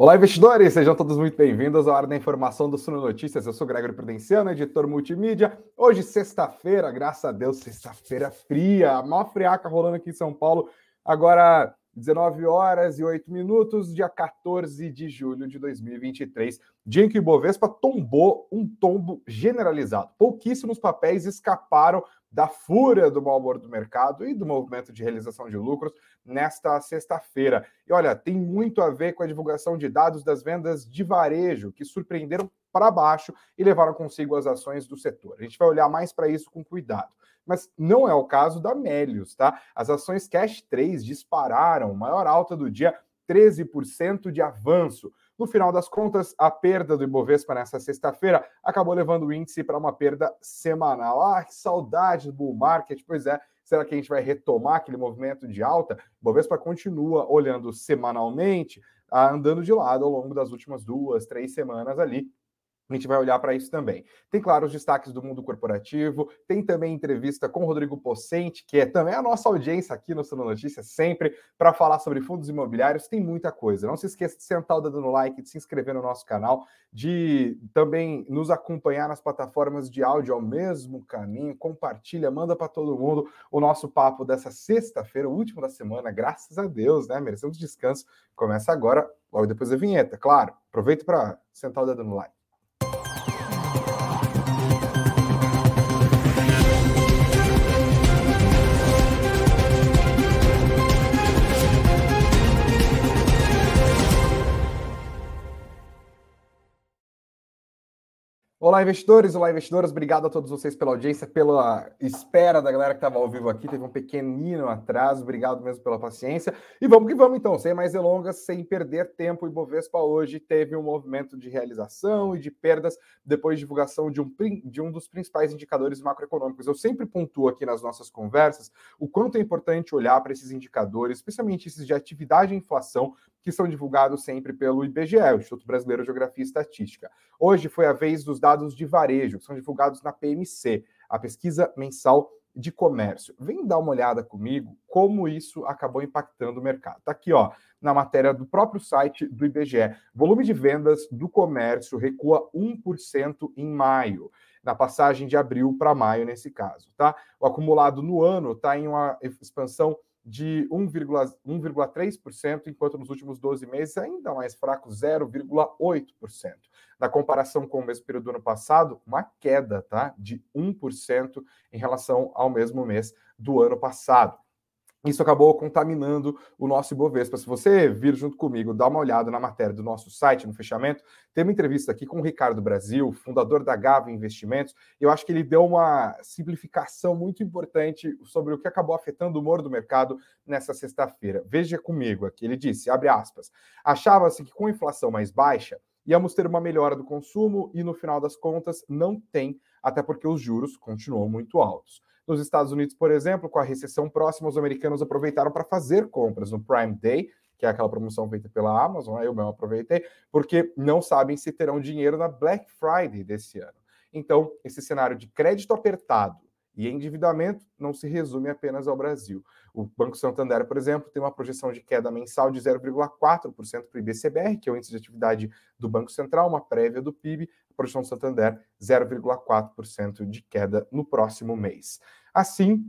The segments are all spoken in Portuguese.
Olá, investidores! Sejam todos muito bem-vindos à Hora da Informação do Suno Notícias. Eu sou Gregor Prudenciano, editor multimídia. Hoje, sexta-feira, graças a Deus, sexta-feira fria, a maior friaca rolando aqui em São Paulo. Agora, 19 horas e 8 minutos, dia 14 de julho de 2023, dia em que o Ibovespa tombou um tombo generalizado. Pouquíssimos papéis escaparam da fúria do mau humor do mercado e do movimento de realização de lucros nesta sexta-feira. E olha, tem muito a ver com a divulgação de dados das vendas de varejo, que surpreenderam para baixo e levaram consigo as ações do setor. A gente vai olhar mais para isso com cuidado. Mas não é o caso da Melius, tá? As ações Cash 3 dispararam, maior alta do dia, 13% de avanço. No final das contas, a perda do Ibovespa nessa sexta-feira acabou levando o índice para uma perda semanal. Ah, que saudade do bull market. Pois é, será que a gente vai retomar aquele movimento de alta? O Ibovespa continua olhando semanalmente, ah, andando de lado ao longo das últimas duas, três semanas ali, a gente vai olhar para isso também. Tem, claro, os destaques do mundo corporativo, tem também entrevista com o Rodrigo Pocente, que é também a nossa audiência aqui no Sono Notícias, sempre para falar sobre fundos imobiliários. Tem muita coisa. Não se esqueça de sentar o dedo no like, de se inscrever no nosso canal, de também nos acompanhar nas plataformas de áudio ao mesmo caminho. Compartilha, manda para todo mundo o nosso papo dessa sexta-feira, o último da semana, graças a Deus, né? Merecemos descanso. Começa agora, logo depois da vinheta, claro. Aproveita para sentar o dedo no like. Olá, investidores, olá, investidoras. Obrigado a todos vocês pela audiência, pela espera da galera que estava ao vivo aqui. Teve um pequenino atraso. Obrigado mesmo pela paciência. E vamos que vamos, então, sem mais delongas, sem perder tempo. O Ibovespa hoje teve um movimento de realização e de perdas depois de divulgação de um, de um dos principais indicadores macroeconômicos. Eu sempre pontuo aqui nas nossas conversas o quanto é importante olhar para esses indicadores, especialmente esses de atividade e inflação, que são divulgados sempre pelo IBGE, Instituto Brasileiro de Geografia e Estatística. Hoje foi a vez dos dados de varejo, que são divulgados na PMC, a pesquisa mensal de comércio. Vem dar uma olhada comigo como isso acabou impactando o mercado. Está aqui, ó, na matéria do próprio site do IBGE. Volume de vendas do comércio recua 1% em maio, na passagem de abril para maio nesse caso, tá? O acumulado no ano está em uma expansão de 1,3%, enquanto nos últimos 12 meses ainda mais fraco, 0,8%. Na comparação com o mesmo período do ano passado, uma queda tá, de 1% em relação ao mesmo mês do ano passado. Isso acabou contaminando o nosso Ibovespa. Se você vir junto comigo, dá uma olhada na matéria do nosso site, no fechamento, tem uma entrevista aqui com o Ricardo Brasil, fundador da Gava Investimentos. Eu acho que ele deu uma simplificação muito importante sobre o que acabou afetando o humor do mercado nessa sexta-feira. Veja comigo aqui, ele disse, abre aspas, achava-se que com a inflação mais baixa, íamos ter uma melhora do consumo e, no final das contas, não tem, até porque os juros continuam muito altos. Nos Estados Unidos, por exemplo, com a recessão próxima, os americanos aproveitaram para fazer compras no Prime Day, que é aquela promoção feita pela Amazon, eu mesmo aproveitei, porque não sabem se terão dinheiro na Black Friday desse ano. Então, esse cenário de crédito apertado e endividamento não se resume apenas ao Brasil. O Banco Santander, por exemplo, tem uma projeção de queda mensal de 0,4% para o IBCBR, que é o índice de atividade do Banco Central, uma prévia do PIB, projeção do Santander, 0,4% de queda no próximo mês. Assim,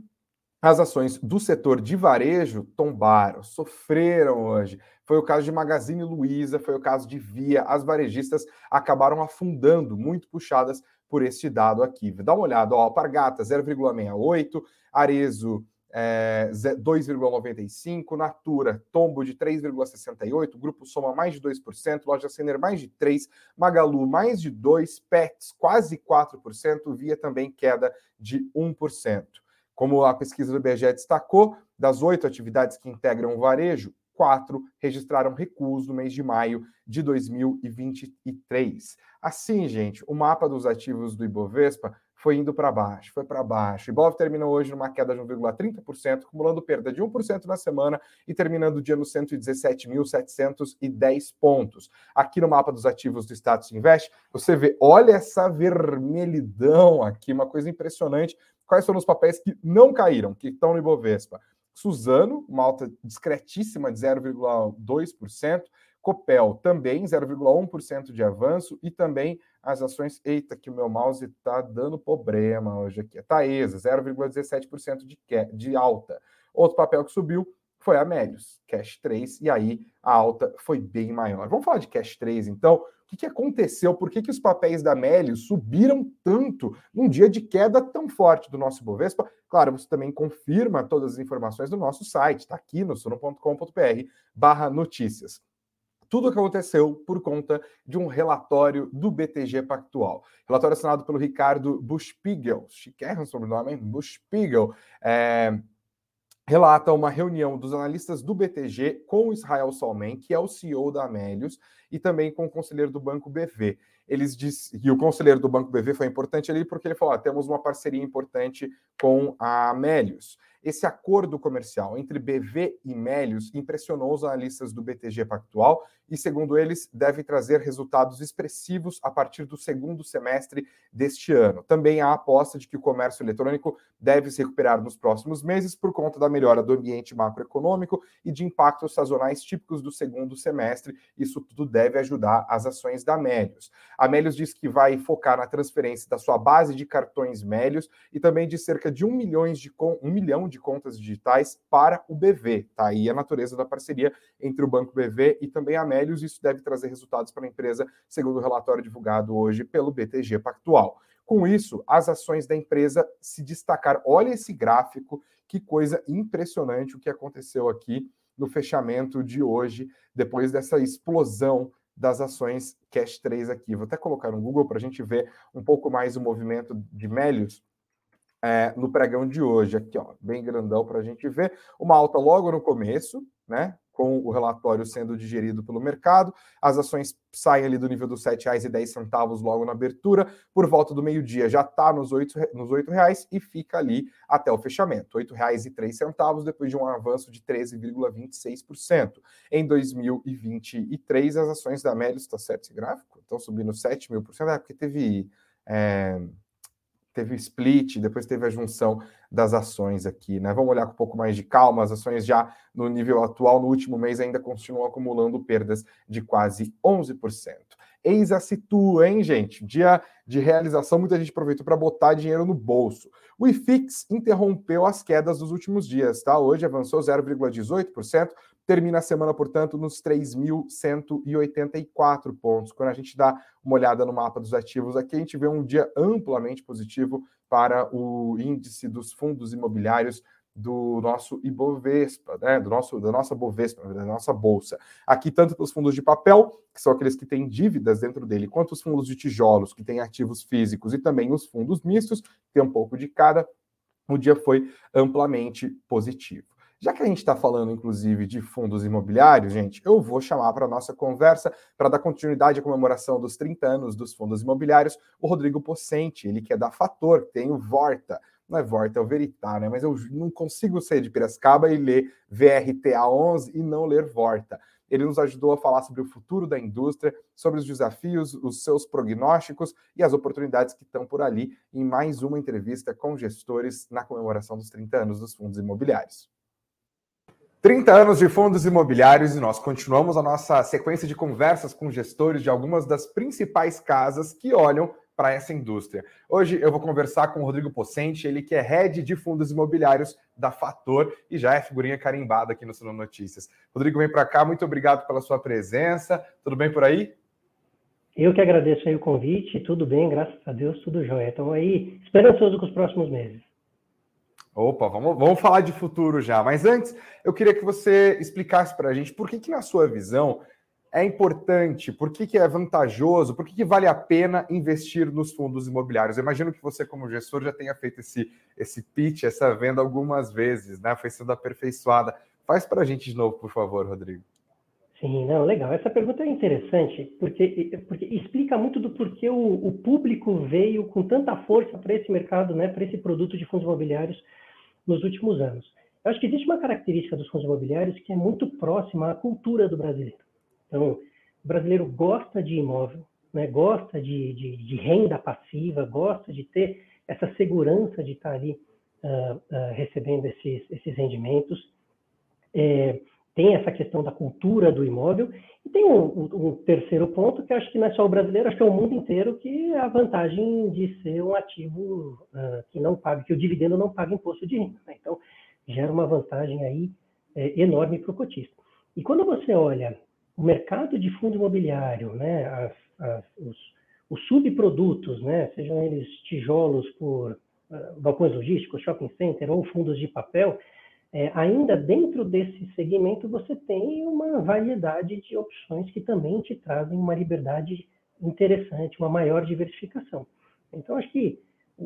as ações do setor de varejo tombaram, sofreram hoje. Foi o caso de Magazine Luiza, foi o caso de Via. As varejistas acabaram afundando, muito puxadas por este dado aqui. Dá uma olhada, ó, Alpargata 0,68, Arezo é, 2,95%, Natura, tombo de 3,68%, Grupo Soma mais de 2%, Loja Sener mais de 3%, Magalu mais de 2%, Pets quase 4%, Via também queda de 1%. Como a pesquisa do IBGE destacou, das oito atividades que integram o varejo, quatro registraram recuos no mês de maio de 2023. Assim, gente, o mapa dos ativos do Ibovespa foi indo para baixo, foi para baixo. Ibov terminou hoje numa queda de 1,30%, acumulando perda de 1% na semana e terminando o dia no 117.710 pontos. Aqui no mapa dos ativos do Status Invest, você vê, olha essa vermelhidão aqui, uma coisa impressionante. Quais foram os papéis que não caíram, que estão no Ibovespa? Suzano, uma alta discretíssima de 0,2%, Copel também 0,1% de avanço e também as ações. Eita, que o meu mouse está dando problema hoje aqui. Taesa, 0,17% de, de alta. Outro papel que subiu foi a Melius, Cash 3, e aí a alta foi bem maior. Vamos falar de Cash 3, então. O que, que aconteceu? Por que, que os papéis da Melius subiram tanto num dia de queda tão forte do nosso Bovespa? Claro, você também confirma todas as informações do nosso site, está aqui no sono.com.br barra notícias tudo o que aconteceu por conta de um relatório do BTG Pactual. Relatório assinado pelo Ricardo Buchpigel, chiquérrimo sobrenome, hein? Buchpigel, é, relata uma reunião dos analistas do BTG com o Israel Salmen, que é o CEO da Amélios, e também com o conselheiro do Banco BV. Eles diz, e o conselheiro do Banco BV foi importante ali porque ele falou: ah, temos uma parceria importante com a Amélios. Esse acordo comercial entre BV e Melius impressionou os analistas do BTG Pactual e, segundo eles, deve trazer resultados expressivos a partir do segundo semestre deste ano. Também há aposta de que o comércio eletrônico deve se recuperar nos próximos meses por conta da melhora do ambiente macroeconômico e de impactos sazonais típicos do segundo semestre. Isso tudo deve ajudar as ações da Melius. A Melius diz que vai focar na transferência da sua base de cartões Melius e também de cerca de um, de, um milhão de contas digitais para o BV. Tá aí a natureza da parceria entre o Banco BV e também a Melius. Isso deve trazer resultados para a empresa, segundo o relatório divulgado hoje pelo BTG Pactual. Com isso, as ações da empresa se destacaram. Olha esse gráfico, que coisa impressionante o que aconteceu aqui no fechamento de hoje, depois dessa explosão das ações Cash 3 aqui. Vou até colocar no Google para a gente ver um pouco mais o movimento de Melius é, no pregão de hoje. Aqui, ó, bem grandão para a gente ver. Uma alta logo no começo, né? Com o relatório sendo digerido pelo mercado. As ações saem ali do nível dos R$ 7,10 logo na abertura. Por volta do meio-dia já está nos R$ nos reais e fica ali até o fechamento. R$ 8,03 depois de um avanço de 13,26%. Em 2023, as ações da Melius, está certo esse gráfico? Estão subindo 7 mil por cento, é porque teve. É, teve o split, depois teve a junção das ações aqui, né? Vamos olhar com um pouco mais de calma. As ações já no nível atual, no último mês, ainda continuam acumulando perdas de quase 11%. Eis a situa, hein, gente? Dia de realização, muita gente aproveitou para botar dinheiro no bolso. O IFIX interrompeu as quedas dos últimos dias, tá? Hoje avançou 0,18%, termina a semana, portanto, nos 3.184 pontos. Quando a gente dá uma olhada no mapa dos ativos aqui, a gente vê um dia amplamente positivo para o índice dos fundos imobiliários do nosso Ibovespa, né, do nosso, da nossa Bovespa, da nossa bolsa. Aqui, tanto para os fundos de papel, que são aqueles que têm dívidas dentro dele, quanto os fundos de tijolos, que têm ativos físicos, e também os fundos mistos, que tem um pouco de cada, o dia foi amplamente positivo. Já que a gente está falando, inclusive, de fundos imobiliários, gente, eu vou chamar para a nossa conversa, para dar continuidade à comemoração dos 30 anos dos fundos imobiliários, o Rodrigo Pocente, ele que é da Fator, tem o Vorta. Não é Vorta, é o Veritar, né? Mas eu não consigo sair de Piracicaba e ler VRTA 11 e não ler Vorta. Ele nos ajudou a falar sobre o futuro da indústria, sobre os desafios, os seus prognósticos e as oportunidades que estão por ali em mais uma entrevista com gestores na comemoração dos 30 anos dos fundos imobiliários. 30 anos de fundos imobiliários e nós continuamos a nossa sequência de conversas com gestores de algumas das principais casas que olham para essa indústria. Hoje eu vou conversar com o Rodrigo Pocente, ele que é head de fundos imobiliários da Fator e já é figurinha carimbada aqui no Sono Notícias. Rodrigo, vem para cá, muito obrigado pela sua presença. Tudo bem por aí? Eu que agradeço aí o convite, tudo bem, graças a Deus, tudo jóia. Estamos aí esperançoso com os próximos meses. Opa, vamos, vamos falar de futuro já. Mas antes, eu queria que você explicasse para a gente por que, que, na sua visão, é importante, por que, que é vantajoso, por que, que vale a pena investir nos fundos imobiliários. Eu imagino que você, como gestor, já tenha feito esse, esse pitch, essa venda algumas vezes, né? Foi sendo aperfeiçoada. Faz para a gente de novo, por favor, Rodrigo. Sim, não, legal. Essa pergunta é interessante, porque, porque explica muito do porquê o, o público veio com tanta força para esse mercado, né, para esse produto de fundos imobiliários nos últimos anos. Eu acho que existe uma característica dos fundos imobiliários que é muito próxima à cultura do brasileiro. Então, o brasileiro gosta de imóvel, né, gosta de, de, de renda passiva, gosta de ter essa segurança de estar ali uh, uh, recebendo esses, esses rendimentos. É, tem essa questão da cultura do imóvel. E tem um, um, terceiro ponto, que acho que não é só o brasileiro, acho que é o mundo inteiro, que é a vantagem de ser um ativo uh, que não paga, que o dividendo não paga imposto de renda. Né? Então, gera uma vantagem aí é, enorme para o cotista. E quando você olha o mercado de fundo imobiliário, né, as, as, os, os, subprodutos, né, sejam eles tijolos por uh, balcões logísticos, shopping center ou fundos de papel, é, ainda dentro desse segmento você tem uma variedade de opções que também te trazem uma liberdade interessante, uma maior diversificação. Então, acho que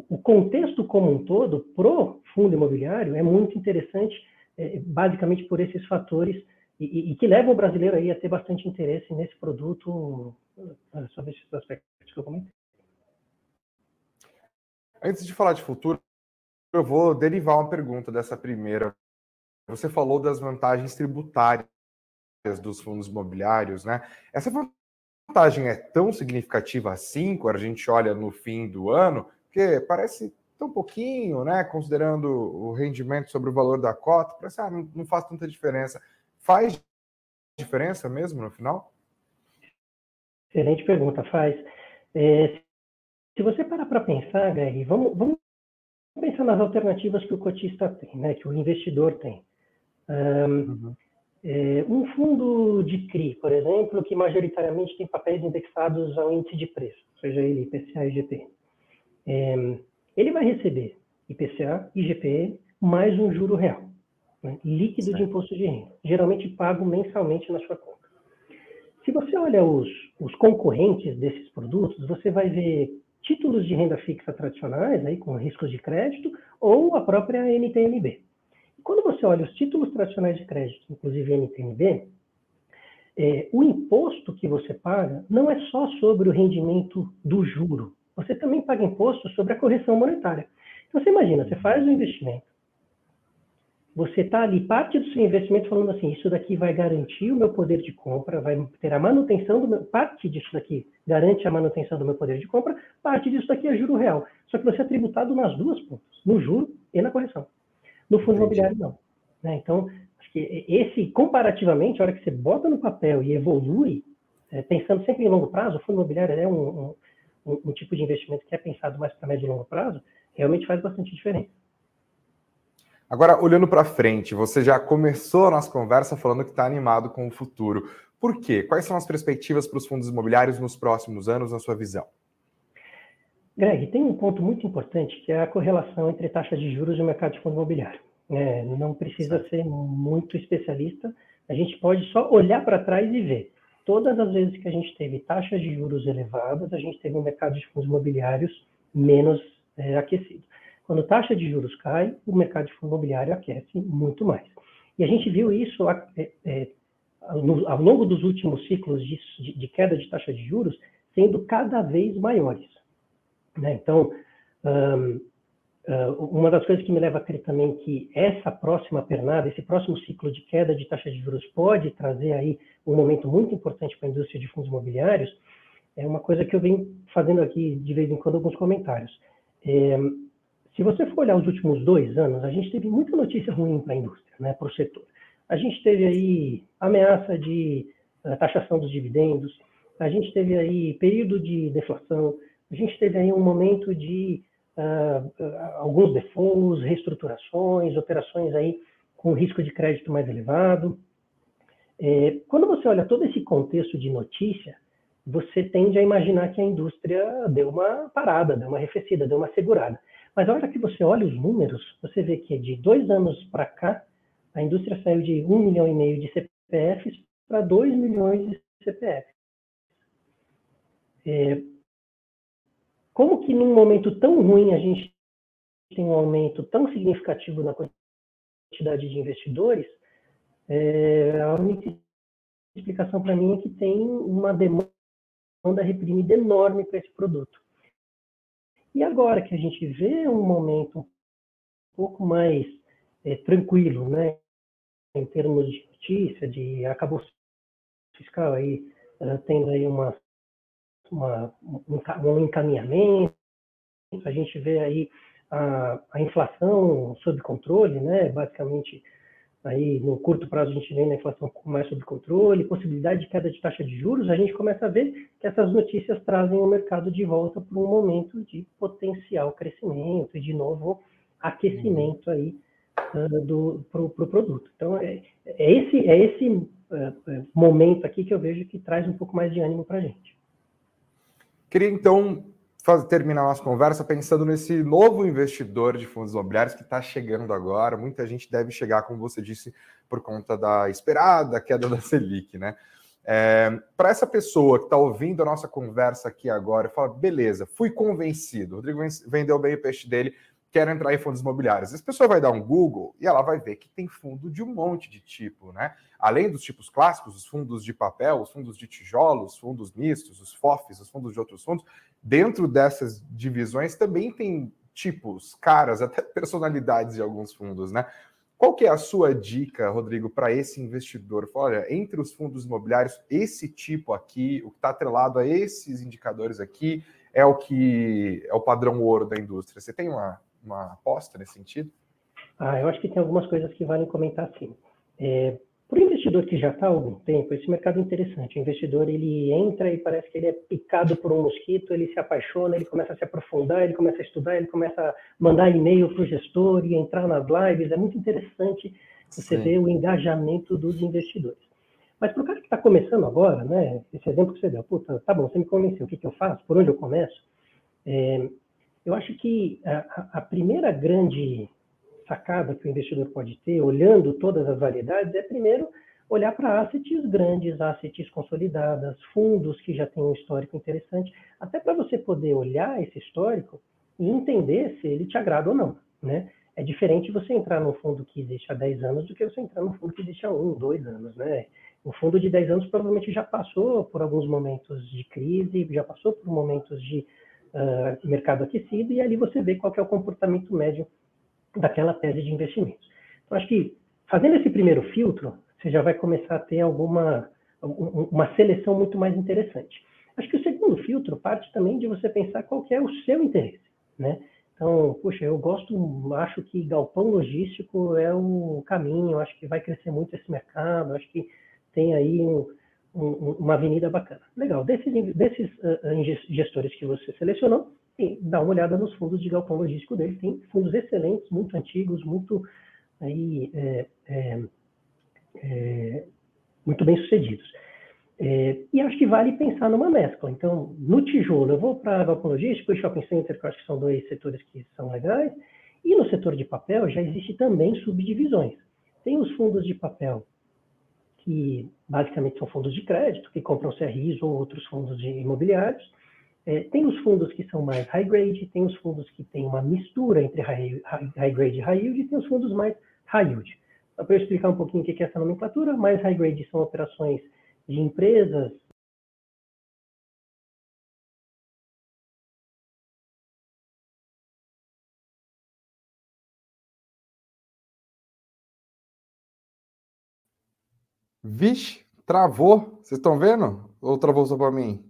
o contexto como um todo, pro fundo imobiliário, é muito interessante, é, basicamente por esses fatores, e, e, que levam o brasileiro aí a ter bastante interesse nesse produto, ah, sobre esses aspectos que eu comentei. Antes de falar de futuro, eu vou derivar uma pergunta dessa primeira você falou das vantagens tributárias dos fundos imobiliários, né? Essa vantagem é tão significativa assim, quando a gente olha no fim do ano, que parece tão pouquinho, né? Considerando o rendimento sobre o valor da cota, parece ah, não faz tanta diferença. Faz diferença mesmo no final? Excelente pergunta, faz. É, se você parar para pensar, Greg, vamos, vamos pensar nas alternativas que o cotista tem, né, que o investidor tem. Um, uhum. é, um fundo de CRI, por exemplo, que majoritariamente tem papéis indexados ao índice de preço, seja ele IPCA e IGP, é, ele vai receber IPCA, IGP, mais um juro real, né, líquido certo. de imposto de renda, geralmente pago mensalmente na sua conta. Se você olha os, os concorrentes desses produtos, você vai ver títulos de renda fixa tradicionais, aí, com riscos de crédito, ou a própria NTNB. Quando você olha os títulos tradicionais de crédito, inclusive NTNB, é, o imposto que você paga não é só sobre o rendimento do juro, você também paga imposto sobre a correção monetária. Então você imagina, você faz um investimento, você está ali, parte do seu investimento falando assim, isso daqui vai garantir o meu poder de compra, vai ter a manutenção do meu, parte disso daqui garante a manutenção do meu poder de compra, parte disso daqui é juro real. Só que você é tributado nas duas pontas, no juro e na correção. No fundo imobiliário, não. Né? Então, acho que esse, comparativamente, a hora que você bota no papel e evolui, é, pensando sempre em longo prazo, o fundo imobiliário é um, um, um tipo de investimento que é pensado mais para médio e longo prazo, realmente faz bastante diferença. Agora, olhando para frente, você já começou a nossa conversa falando que está animado com o futuro. Por quê? Quais são as perspectivas para os fundos imobiliários nos próximos anos, na sua visão? Greg, tem um ponto muito importante que é a correlação entre taxas de juros e o mercado de fundo imobiliário. É, não precisa ser muito especialista, a gente pode só olhar para trás e ver. Todas as vezes que a gente teve taxas de juros elevadas, a gente teve um mercado de fundos imobiliários menos é, aquecido. Quando a taxa de juros cai, o mercado de fundo imobiliário aquece muito mais. E a gente viu isso é, é, ao longo dos últimos ciclos de, de, queda de taxa de juros sendo cada vez maiores. Né? Então, um, uh, uma das coisas que me leva a crer também que essa próxima pernada, esse próximo ciclo de queda de taxa de juros pode trazer aí um momento muito importante para a indústria de fundos imobiliários, é uma coisa que eu venho fazendo aqui de vez em quando alguns comentários. É, se você for olhar os últimos dois anos, a gente teve muita notícia ruim para a indústria, né, para o setor. A gente teve aí ameaça de uh, taxação dos dividendos, a gente teve aí período de deflação, a gente teve aí um momento de uh, alguns defaults, reestruturações, operações aí com risco de crédito mais elevado. É, quando você olha todo esse contexto de notícia, você tende a imaginar que a indústria deu uma parada, deu uma arrefecida, deu uma segurada. Mas a hora que você olha os números, você vê que de dois anos para cá, a indústria saiu de um milhão e meio de CPFs para 2 milhões de CPFs. É, como que num momento tão ruim a gente tem um aumento tão significativo na quantidade de investidores, é, a única explicação para mim é que tem uma demanda reprimida enorme para esse produto. E agora que a gente vê um momento um pouco mais é, tranquilo, né, em termos de notícia, de acabou fiscal aí, uh, tendo aí uma uma, um, encaminhamento, a gente vê aí a, a, inflação sob controle, né? basicamente aí no curto prazo a gente vem na inflação mais sob controle, possibilidade de queda de taxa de juros, a gente começa a ver que essas notícias trazem o mercado de volta para um momento de potencial crescimento e de novo aquecimento aí uh, do pro, pro produto. Então é, é esse é esse uh, momento aqui que eu vejo que traz um pouco mais de ânimo para a gente. Queria então fazer, terminar a nossa conversa pensando nesse novo investidor de fundos imobiliários que está chegando agora. Muita gente deve chegar, como você disse, por conta da esperada queda da Selic, né? É, para essa pessoa que está ouvindo a nossa conversa aqui agora, fala: beleza, fui convencido, o Rodrigo vendeu bem o peixe dele, quero entrar em fundos imobiliários. Essa pessoa vai dar um Google e ela vai ver que tem fundo de um monte de tipo, né? Além dos tipos clássicos, os fundos de papel, os fundos de tijolos, os fundos mistos, os FOFs, os fundos de outros fundos, dentro dessas divisões também tem tipos, caras, até personalidades de alguns fundos, né? Qual que é a sua dica, Rodrigo, para esse investidor? Olha, entre os fundos imobiliários, esse tipo aqui, o que está atrelado a esses indicadores aqui, é o que é o padrão ouro da indústria. Você tem uma, uma aposta nesse sentido? Ah, eu acho que tem algumas coisas que valem comentar sim. É, investidor que já está há algum tempo, esse mercado é interessante. O investidor ele entra e parece que ele é picado por um mosquito, ele se apaixona, ele começa a se aprofundar, ele começa a estudar, ele começa a mandar e-mail para o gestor e entrar nas lives. É muito interessante você Sim. ver o engajamento dos investidores. Mas para o cara que está começando agora, né, esse exemplo que você deu, puta, tá bom, você me convenceu, o que, que eu faço? Por onde eu começo? É, eu acho que a, a, primeira grande sacada que o investidor pode ter, olhando todas as variedades, é primeiro olhar para assets grandes, assets consolidadas, fundos que já têm um histórico interessante, até para você poder olhar esse histórico e entender se ele te agrada ou não, né? É diferente você entrar num fundo que existe há 10 anos do que você entrar num fundo que existe há 1, 2 anos, né? O fundo de 10 anos provavelmente já passou por alguns momentos de crise, já passou por momentos de uh, mercado aquecido, e ali você vê qual é o comportamento médio daquela tese de investimentos. Então, acho que fazendo esse primeiro filtro, você já vai começar a ter alguma uma seleção muito mais interessante. Acho que o segundo filtro parte também de você pensar qual é o seu interesse, né? Então, puxa, eu gosto, acho que galpão logístico é o caminho, acho que vai crescer muito esse mercado, acho que tem aí um, um, uma avenida bacana. Legal, desses, desses uh, gestores que você selecionou, dá uma olhada nos fundos de galpão logístico dele. Tem fundos excelentes, muito antigos, muito aí, é, é, é, muito bem sucedidos. É, e acho que vale pensar numa mescla. Então, no tijolo, eu vou para galpão logístico e shopping center, que eu acho que são dois setores que são legais. E no setor de papel já existe também subdivisões. Tem os fundos de papel que basicamente são fundos de crédito, que compram CRIs ou outros fundos de imobiliários. É, tem os fundos que são mais high grade, tem os fundos que têm uma mistura entre high, high, grade e high yield, e tem os fundos mais high yield. Para eu explicar um pouquinho o que é essa nomenclatura, mais high grade são operações de empresas Vixe, travou. Vocês estão vendo? Ou travou só para mim?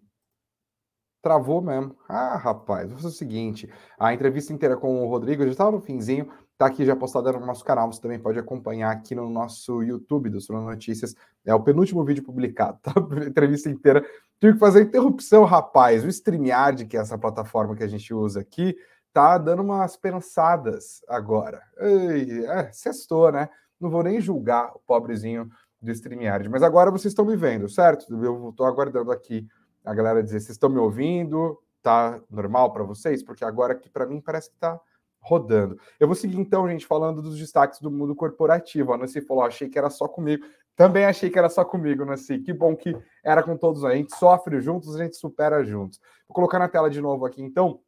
Travou mesmo. Ah, rapaz, vou fazer o seguinte: a entrevista inteira com o Rodrigo já estava no finzinho, tá aqui já postada no nosso canal. Você também pode acompanhar aqui no nosso YouTube do Sono Notícias. É o penúltimo vídeo publicado, tá? Entrevista inteira. Tive que fazer interrupção, rapaz. O StreamYard, que é essa plataforma que a gente usa aqui, tá dando umas pensadas agora. Ei, é, sextou, né? Não vou nem julgar o pobrezinho do StreamYard. Mas agora vocês estão me vendo, certo? Eu estou aguardando aqui a galera dizer: vocês estão me ouvindo? Tá normal para vocês? Porque agora aqui para mim parece que está rodando. Eu vou seguir então, gente, falando dos destaques do mundo corporativo. A Nancy falou: achei que era só comigo. Também achei que era só comigo, Nancy. Que bom que era com todos. A gente sofre juntos, a gente supera juntos. Vou colocar na tela de novo aqui, então.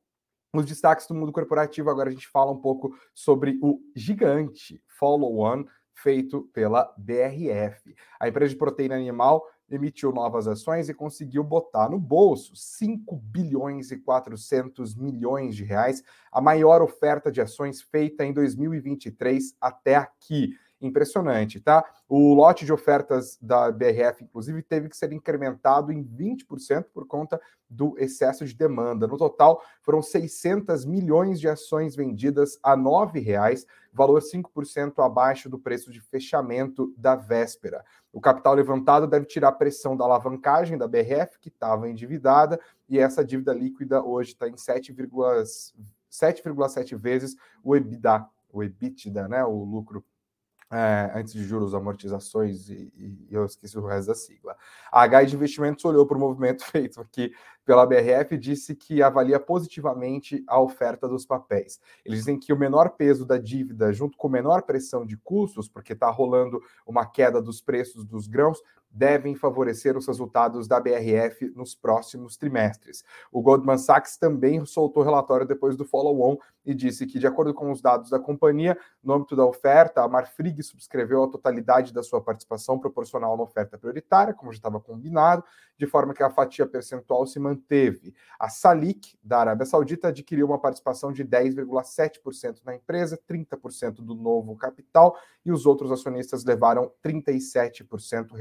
Os destaques do mundo corporativo, agora a gente fala um pouco sobre o gigante Follow One, feito pela BRF. A empresa de proteína animal emitiu novas ações e conseguiu botar no bolso 5 bilhões e 400 milhões de reais, a maior oferta de ações feita em 2023 até aqui. Impressionante, tá? O lote de ofertas da BRF, inclusive, teve que ser incrementado em 20% por conta do excesso de demanda. No total, foram 600 milhões de ações vendidas a R$ 9,00, valor 5% abaixo do preço de fechamento da véspera. O capital levantado deve tirar a pressão da alavancagem da BRF, que estava endividada, e essa dívida líquida hoje está em 7,7 vezes o EBITDA, o EBITDA, né, o lucro é, antes de juros, amortizações e, e, eu esqueci o resto da sigla. A H de Investimentos olhou para o movimento feito aqui pela BRF e disse que avalia positivamente a oferta dos papéis. Eles dizem que o menor peso da dívida, junto com menor pressão de custos, porque está rolando uma queda dos preços dos grãos, devem favorecer os resultados da BRF nos próximos trimestres. O Goldman Sachs também soltou relatório depois do follow-on e disse que, de acordo com os dados da companhia, no âmbito da oferta, a Marfrig subscreveu a totalidade da sua participação proporcional na oferta prioritária, como já estava combinado, de forma que a fatia percentual se manteve. A Salik, da Arábia Saudita, adquiriu uma participação de 10,7% na empresa, 30% do novo capital, e os outros acionistas levaram 37%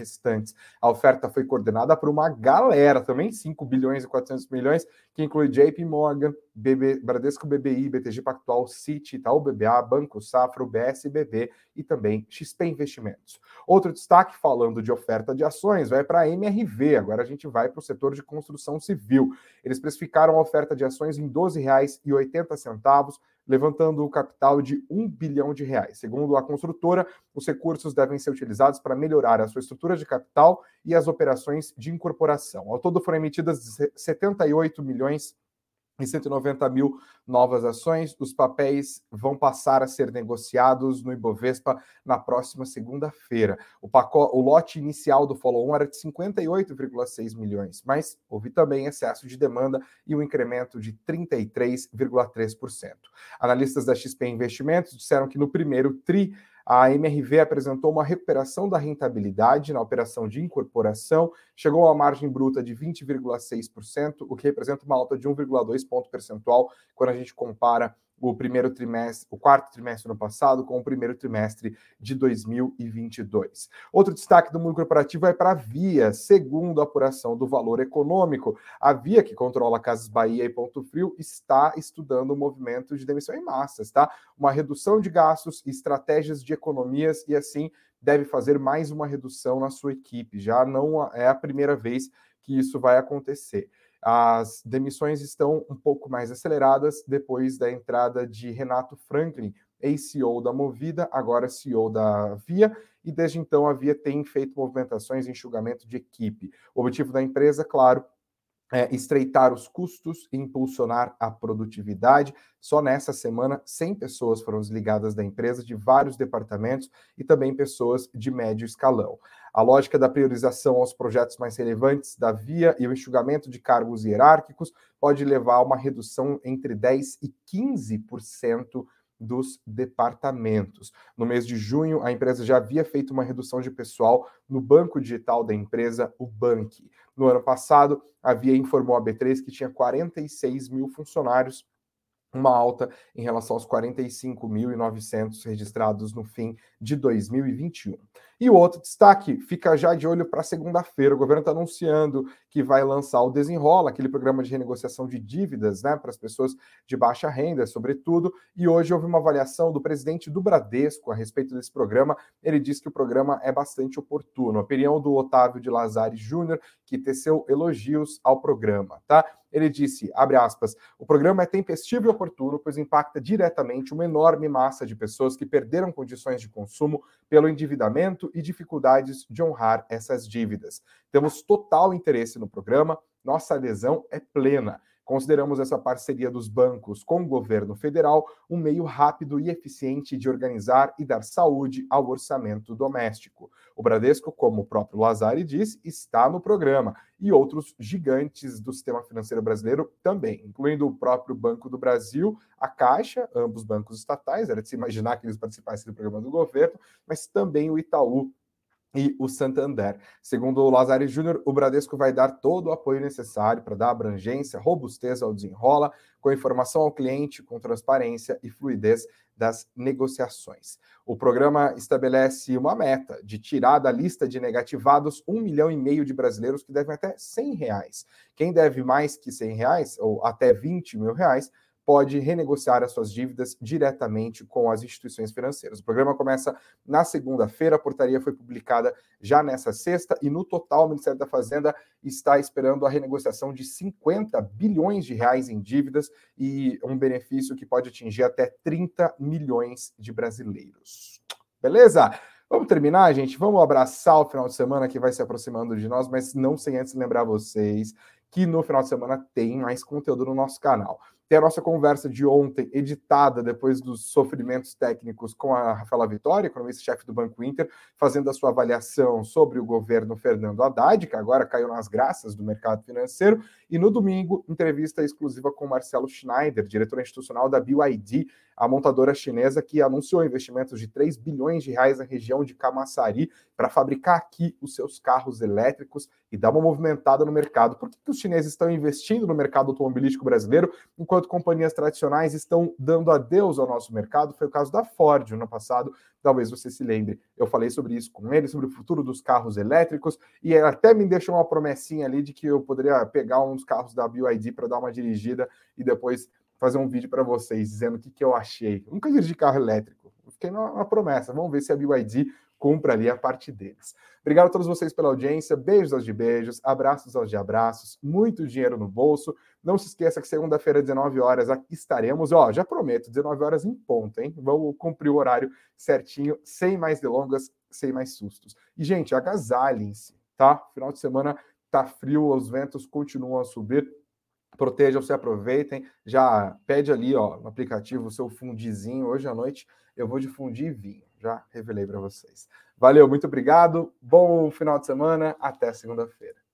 A oferta foi coordenada por uma galera também, 5 bilhões e 400 milhões, que inclui JP Morgan, BB, Bradesco BBI, BTG Pactual, Citi, Itaú BBA, Banco Safra, UBS BB e também XP Investimentos. Outro destaque, falando de oferta de ações, vai para a MRV. Agora a gente vai para o setor de construção civil. Eles precificaram a oferta de ações em R$ 12,80, levantando o capital de um bilhão de reais. Segundo a construtora, os recursos devem ser utilizados para melhorar a sua estrutura de capital e as operações de incorporação. Ao todo foram emitidas 78 milhões e 190 mil novas ações. Os papéis vão passar a ser negociados no Ibovespa na próxima segunda-feira. O, o lote inicial do follow-on era de 58,6 milhões, mas houve também excesso de demanda e um incremento de 33,3%. Analistas da XP Investimentos disseram que no primeiro TRI a MRV apresentou uma recuperação da rentabilidade na operação de incorporação, chegou a uma margem bruta de 20,6%, o que representa uma alta de 1,2 ponto percentual quando a gente compara o primeiro trimestre, o quarto trimestre do ano passado com o primeiro trimestre de 2022. Outro destaque do mundo corporativo é para a Via, segundo a apuração do valor econômico. A Via, que controla Casas Bahia e Ponto Frio, está estudando o movimento de demissão em massas, tá? Uma redução de gastos, estratégias de economias e assim deve fazer mais uma redução na sua equipe. Já não é a primeira vez que isso vai acontecer. As demissões estão um pouco mais aceleradas depois da entrada de Renato Franklin, ex-CEO da Movida, agora CEO da Via, e desde então a Via tem feito movimentações em enxugamento de equipe. O objetivo da empresa, claro, é, estreitar os custos e impulsionar a produtividade. Só nessa semana, 100 pessoas foram desligadas da empresa de vários departamentos e também pessoas de médio escalão. A lógica da priorização aos projetos mais relevantes da via e o enxugamento de cargos hierárquicos pode levar a uma redução entre 10% e 15% dos departamentos. No mês de junho, a empresa já havia feito uma redução de pessoal no banco digital da empresa, o Bank. No ano passado, a Via informou a B3 que tinha 46 mil funcionários uma alta em relação aos 45.900 registrados no fim de 2021. E o outro destaque, fica já de olho para segunda-feira. O governo está anunciando que vai lançar o Desenrola, aquele programa de renegociação de dívidas né, para as pessoas de baixa renda, sobretudo. E hoje houve uma avaliação do presidente do Bradesco a respeito desse programa. Ele disse que o programa é bastante oportuno. A opinião do Otávio de Lazari Júnior, que teceu elogios ao programa. Tá? Ele disse, abre aspas, o programa é tempestivo e oportuno, pois impacta diretamente uma enorme massa de pessoas que perderam condições de consumo pelo endividamento e dificuldades de honrar essas dívidas. Temos total interesse no programa, nossa adesão é plena. Consideramos essa parceria dos bancos com o governo federal um meio rápido e eficiente de organizar e dar saúde ao orçamento doméstico. O Bradesco, como o próprio Lazari diz, está no programa e outros gigantes do sistema financeiro brasileiro também, incluindo o próprio Banco do Brasil, a Caixa, ambos bancos estatais, era de se imaginar que eles participassem do programa do governo, mas também o Itaú e o Santander. Segundo o Lazari Júnior, o Bradesco vai dar todo o apoio necessário para dar abrangência, robustez ao desenrola, com informação ao cliente, com transparência e fluidez das negociações. O programa estabelece uma meta de tirar da lista de negativados um milhão e meio de brasileiros que devem até 100 reais. Quem deve mais que 100 reais, ou até 20 mil reais, pode renegociar as suas dívidas diretamente com as instituições financeiras. O programa começa na segunda-feira, a portaria foi publicada já nessa sexta, e no total o Ministério da Fazenda está esperando a renegociação de 50 bilhões de reais em dívidas e um benefício que pode atingir até 30 milhões de brasileiros. Beleza? Vamos terminar, gente? Vamos abraçar o final de semana que vai se aproximando de nós, mas não sem antes lembrar vocês que no final de semana tem mais conteúdo no nosso canal. Tem a nossa conversa de ontem, editada depois dos sofrimentos técnicos com a Rafaela Vitória, economista-chefe do Banco Inter, fazendo a sua avaliação sobre o governo Fernando Haddad, que agora caiu nas graças do mercado financeiro. E no domingo, entrevista exclusiva com Marcelo Schneider, diretor institucional da BYD, a montadora chinesa que anunciou investimentos de 3 bilhões de reais na região de Camaçari para fabricar aqui os seus carros elétricos e dar uma movimentada no mercado. Por que, que os chineses estão investindo no mercado automobilístico brasileiro, enquanto companhias tradicionais estão dando adeus ao nosso mercado? Foi o caso da Ford no ano passado, talvez você se lembre. Eu falei sobre isso com ele, sobre o futuro dos carros elétricos, e ele até me deixou uma promessinha ali de que eu poderia pegar um dos carros da BYD para dar uma dirigida e depois fazer um vídeo para vocês dizendo o que, que eu achei. Nunca dirigi carro elétrico, fiquei numa promessa. Vamos ver se a BYD cumpre ali a parte deles. Obrigado a todos vocês pela audiência, beijos aos de beijos, abraços aos de abraços, muito dinheiro no bolso. Não se esqueça que segunda-feira, 19 horas, aqui estaremos. Ó, já prometo, 19 horas em ponto, hein? Vamos cumprir o horário certinho, sem mais delongas, sem mais sustos. E, gente, agasalhem-se, tá? Final de semana tá frio, os ventos continuam a subir protejam-se, aproveitem. Já pede ali, ó, no aplicativo o seu fundizinho. Hoje à noite eu vou de fundir vinho. Já revelei para vocês. Valeu, muito obrigado. Bom final de semana. Até segunda-feira.